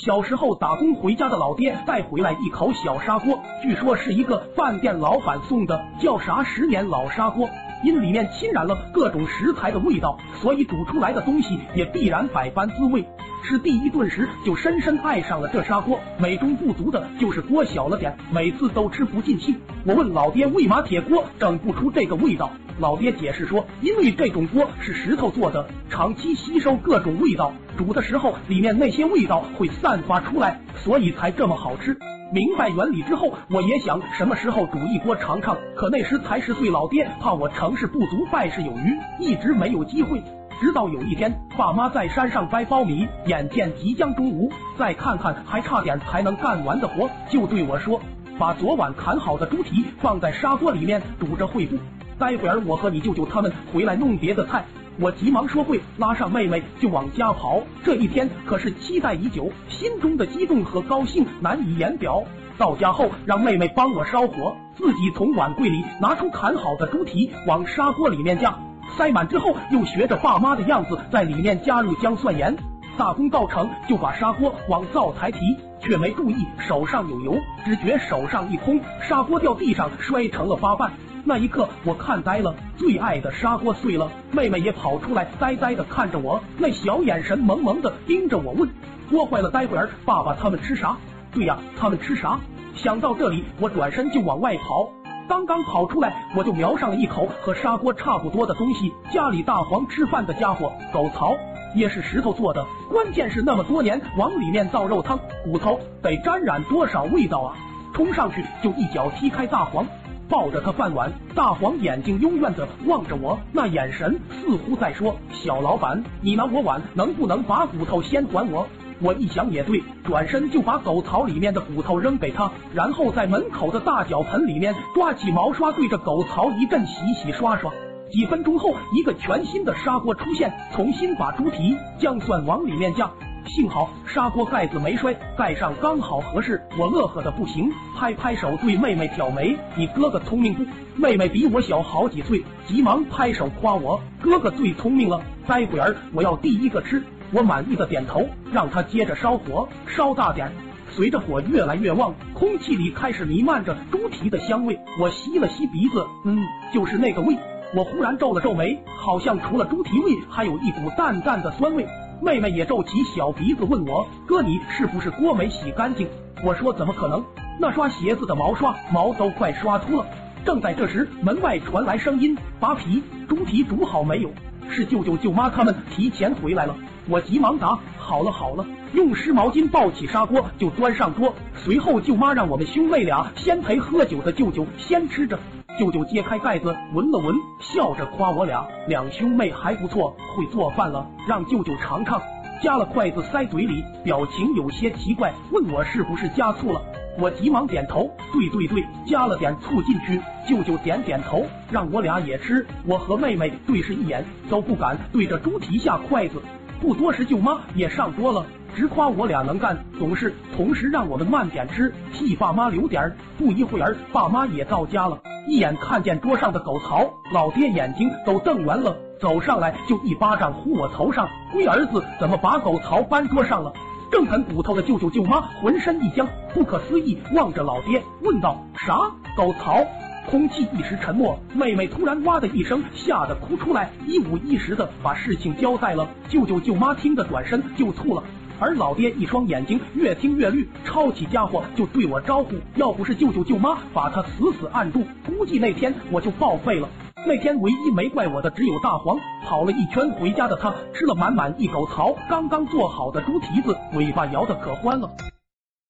小时候打工回家的老爹带回来一口小砂锅，据说是一个饭店老板送的，叫啥十年老砂锅。因里面浸染了各种食材的味道，所以煮出来的东西也必然百般滋味。吃第一顿时就深深爱上了这砂锅，美中不足的就是锅小了点，每次都吃不尽兴。我问老爹为嘛铁锅整不出这个味道，老爹解释说，因为这种锅是石头做的，长期吸收各种味道，煮的时候里面那些味道会散发出来，所以才这么好吃。明白原理之后，我也想什么时候煮一锅尝尝，可那时才十岁，老爹怕我成事不足败事有余，一直没有机会。直到有一天，爸妈在山上掰苞米，眼见即将中午，再看看还差点才能干完的活，就对我说：“把昨晚砍好的猪蹄放在砂锅里面煮着会不？待会儿我和你舅舅他们回来弄别的菜。”我急忙说会，拉上妹妹就往家跑。这一天可是期待已久，心中的激动和高兴难以言表。到家后，让妹妹帮我烧火，自己从碗柜里拿出砍好的猪蹄，往砂锅里面加。塞满之后，又学着爸妈的样子，在里面加入姜蒜盐。大功告成，就把砂锅往灶台提，却没注意手上有油，只觉手上一空，砂锅掉地上，摔成了八瓣。那一刻，我看呆了，最爱的砂锅碎了。妹妹也跑出来，呆呆的看着我，那小眼神萌萌的盯着我问：锅坏了，待会儿爸爸他们吃啥？对呀，他们吃啥？想到这里，我转身就往外跑。刚刚跑出来，我就瞄上了一口和砂锅差不多的东西。家里大黄吃饭的家伙，狗槽也是石头做的，关键是那么多年往里面倒肉汤，骨头得沾染多少味道啊！冲上去就一脚踢开大黄，抱着他饭碗。大黄眼睛幽怨的望着我，那眼神似乎在说：“小老板，你拿我碗，能不能把骨头先还我？”我一想也对，转身就把狗槽里面的骨头扔给他，然后在门口的大脚盆里面抓起毛刷，对着狗槽一阵洗洗刷刷。几分钟后，一个全新的砂锅出现，重新把猪蹄、姜蒜往里面加。幸好砂锅盖子没摔，盖上刚好合适。我乐呵的不行，拍拍手对妹妹挑眉：“你哥哥聪明不？”妹妹比我小好几岁，急忙拍手夸我：“哥哥最聪明了，待会儿我要第一个吃。”我满意的点头，让他接着烧火，烧大点。随着火越来越旺，空气里开始弥漫着猪蹄的香味。我吸了吸鼻子，嗯，就是那个味。我忽然皱了皱眉，好像除了猪蹄味，还有一股淡淡的酸味。妹妹也皱起小鼻子，问我哥，你是不是锅没洗干净？我说怎么可能？那刷鞋子的毛刷毛都快刷秃了。正在这时，门外传来声音：扒皮，猪蹄煮好没有？是舅舅舅妈他们提前回来了。我急忙答：“好了好了。”用湿毛巾抱起砂锅就端上桌。随后舅妈让我们兄妹俩先陪喝酒的舅舅先吃着。舅舅揭开盖子闻了闻，笑着夸我俩两兄妹还不错，会做饭了，让舅舅尝尝。夹了筷子塞嘴里，表情有些奇怪，问我是不是加醋了。我急忙点头，对对对，加了点醋进去。舅舅点点头，让我俩也吃。我和妹妹对视一眼，都不敢对着猪蹄下筷子。不多时，舅妈也上桌了，直夸我俩能干懂事，同时让我们慢点吃，替爸妈留点儿。不一会儿，爸妈也到家了，一眼看见桌上的狗槽，老爹眼睛都瞪圆了，走上来就一巴掌呼我头上：“龟儿子，怎么把狗槽搬桌上了？”正啃骨头的舅舅舅妈浑身一僵，不可思议望着老爹问道：“啥狗槽？”空气一时沉默，妹妹突然哇的一声，吓得哭出来，一五一十的把事情交代了。舅舅舅妈听得转身就吐了，而老爹一双眼睛越听越绿，抄起家伙就对我招呼。要不是舅舅舅妈把他死死按住，估计那天我就报废了。那天唯一没怪我的只有大黄，跑了一圈回家的他吃了满满一狗槽刚刚做好的猪蹄子，尾巴摇得可欢了。